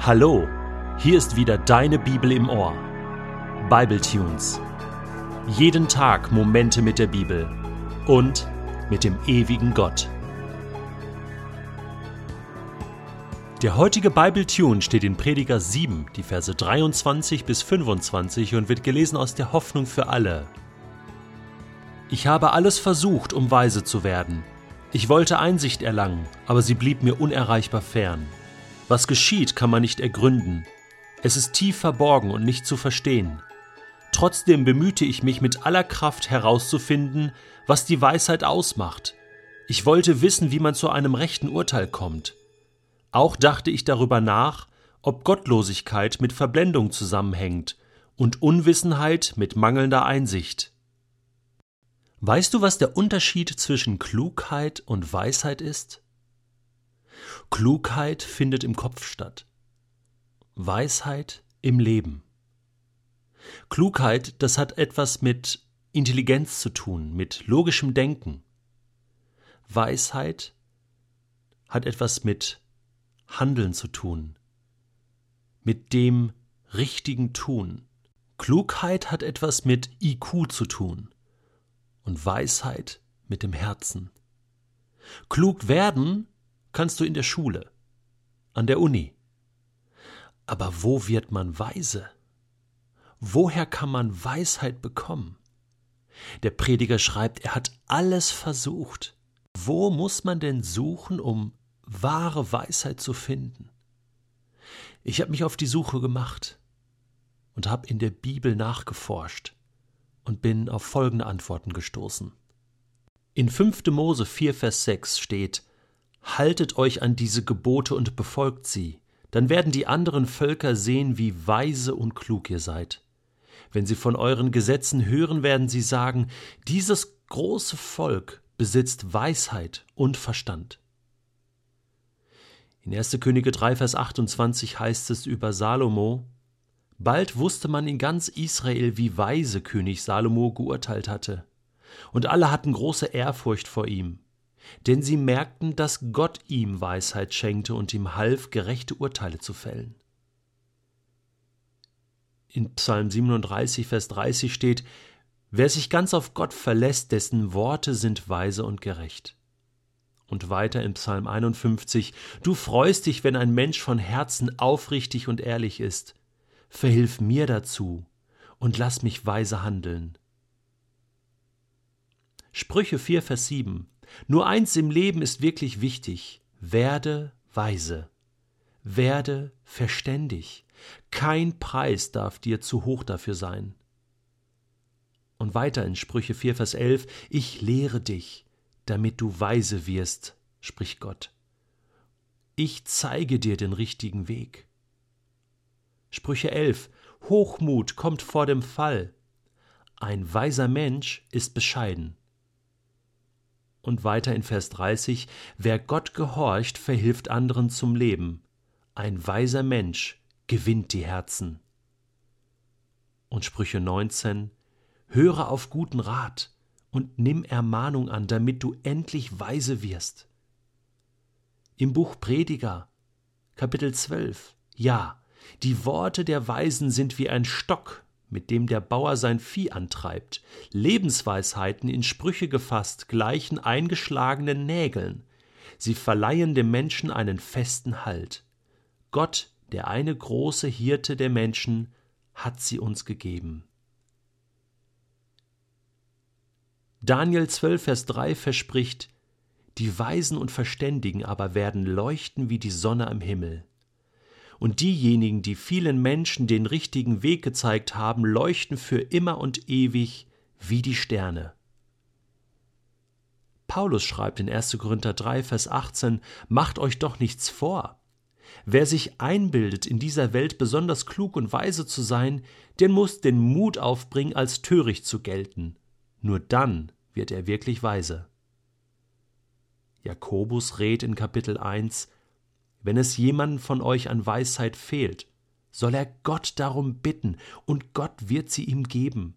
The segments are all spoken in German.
Hallo, hier ist wieder deine Bibel im Ohr. Bible Tunes. Jeden Tag Momente mit der Bibel und mit dem ewigen Gott. Der heutige Bible Tune steht in Prediger 7, die Verse 23 bis 25 und wird gelesen aus der Hoffnung für alle. Ich habe alles versucht, um weise zu werden. Ich wollte Einsicht erlangen, aber sie blieb mir unerreichbar fern. Was geschieht, kann man nicht ergründen. Es ist tief verborgen und nicht zu verstehen. Trotzdem bemühte ich mich mit aller Kraft herauszufinden, was die Weisheit ausmacht. Ich wollte wissen, wie man zu einem rechten Urteil kommt. Auch dachte ich darüber nach, ob Gottlosigkeit mit Verblendung zusammenhängt und Unwissenheit mit mangelnder Einsicht. Weißt du, was der Unterschied zwischen Klugheit und Weisheit ist? Klugheit findet im Kopf statt. Weisheit im Leben. Klugheit, das hat etwas mit Intelligenz zu tun, mit logischem Denken. Weisheit hat etwas mit Handeln zu tun, mit dem richtigen Tun. Klugheit hat etwas mit IQ zu tun und Weisheit mit dem Herzen. Klug werden kannst du in der Schule, an der Uni. Aber wo wird man weise? Woher kann man Weisheit bekommen? Der Prediger schreibt, er hat alles versucht. Wo muss man denn suchen, um wahre Weisheit zu finden? Ich habe mich auf die Suche gemacht und habe in der Bibel nachgeforscht und bin auf folgende Antworten gestoßen. In 5. Mose 4, Vers 6 steht, Haltet euch an diese Gebote und befolgt sie, dann werden die anderen Völker sehen, wie weise und klug ihr seid. Wenn sie von euren Gesetzen hören, werden sie sagen, dieses große Volk besitzt Weisheit und Verstand. In 1. Könige 3, Vers 28 heißt es über Salomo, Bald wusste man in ganz Israel, wie weise König Salomo geurteilt hatte. Und alle hatten große Ehrfurcht vor ihm denn sie merkten, dass Gott ihm Weisheit schenkte und ihm half, gerechte Urteile zu fällen. In Psalm 37, Vers 30 steht, Wer sich ganz auf Gott verlässt, dessen Worte sind weise und gerecht. Und weiter in Psalm 51, Du freust dich, wenn ein Mensch von Herzen aufrichtig und ehrlich ist. Verhilf mir dazu und lass mich weise handeln. Sprüche 4, Vers 7 nur eins im Leben ist wirklich wichtig. Werde weise. Werde verständig. Kein Preis darf dir zu hoch dafür sein. Und weiter in Sprüche 4, Vers 11, ich lehre dich, damit du weise wirst, spricht Gott. Ich zeige dir den richtigen Weg. Sprüche 11, Hochmut kommt vor dem Fall. Ein weiser Mensch ist bescheiden. Und weiter in Vers 30, wer Gott gehorcht, verhilft anderen zum Leben. Ein weiser Mensch gewinnt die Herzen. Und Sprüche 19, höre auf guten Rat und nimm Ermahnung an, damit du endlich weise wirst. Im Buch Prediger, Kapitel 12, ja, die Worte der Weisen sind wie ein Stock, mit dem der Bauer sein Vieh antreibt, Lebensweisheiten in Sprüche gefasst, gleichen eingeschlagenen Nägeln. Sie verleihen dem Menschen einen festen Halt. Gott, der eine große Hirte der Menschen, hat sie uns gegeben. Daniel 12, Vers 3 verspricht, die Weisen und Verständigen aber werden leuchten wie die Sonne am Himmel und diejenigen, die vielen Menschen den richtigen Weg gezeigt haben, leuchten für immer und ewig wie die Sterne. Paulus schreibt in 1. Korinther 3, Vers 18: Macht euch doch nichts vor. Wer sich einbildet, in dieser Welt besonders klug und weise zu sein, der muss den Mut aufbringen, als töricht zu gelten. Nur dann wird er wirklich weise. Jakobus rät in Kapitel 1, wenn es jemandem von euch an Weisheit fehlt, soll er Gott darum bitten, und Gott wird sie ihm geben.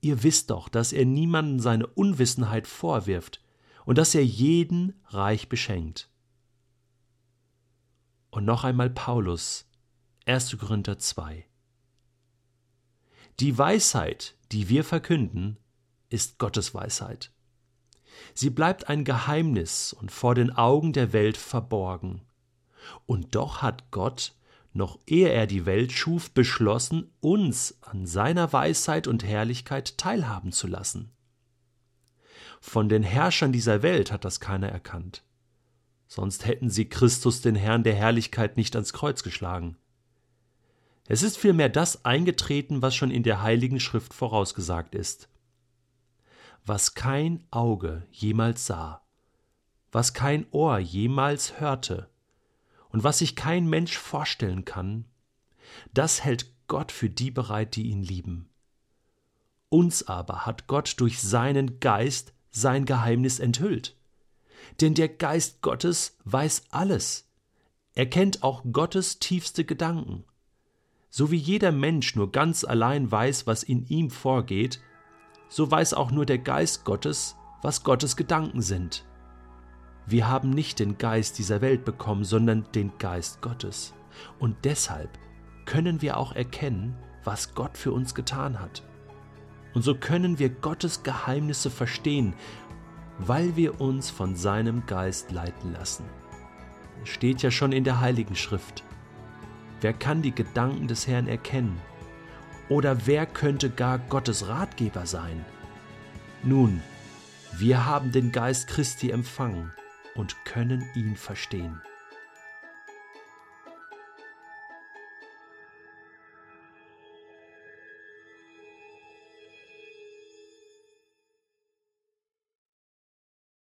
Ihr wisst doch, dass er niemanden seine Unwissenheit vorwirft und dass er jeden reich beschenkt. Und noch einmal Paulus, 1. Korinther 2. Die Weisheit, die wir verkünden, ist Gottes Weisheit. Sie bleibt ein Geheimnis und vor den Augen der Welt verborgen. Und doch hat Gott, noch ehe er die Welt schuf, beschlossen, uns an seiner Weisheit und Herrlichkeit teilhaben zu lassen. Von den Herrschern dieser Welt hat das keiner erkannt. Sonst hätten sie Christus, den Herrn der Herrlichkeit, nicht ans Kreuz geschlagen. Es ist vielmehr das eingetreten, was schon in der Heiligen Schrift vorausgesagt ist. Was kein Auge jemals sah, was kein Ohr jemals hörte und was sich kein Mensch vorstellen kann, das hält Gott für die bereit, die ihn lieben. Uns aber hat Gott durch seinen Geist sein Geheimnis enthüllt. Denn der Geist Gottes weiß alles. Er kennt auch Gottes tiefste Gedanken. So wie jeder Mensch nur ganz allein weiß, was in ihm vorgeht, so weiß auch nur der Geist Gottes, was Gottes Gedanken sind. Wir haben nicht den Geist dieser Welt bekommen, sondern den Geist Gottes. Und deshalb können wir auch erkennen, was Gott für uns getan hat. Und so können wir Gottes Geheimnisse verstehen, weil wir uns von seinem Geist leiten lassen. Es steht ja schon in der Heiligen Schrift. Wer kann die Gedanken des Herrn erkennen? Oder wer könnte gar Gottes Ratgeber sein? Nun, wir haben den Geist Christi empfangen und können ihn verstehen.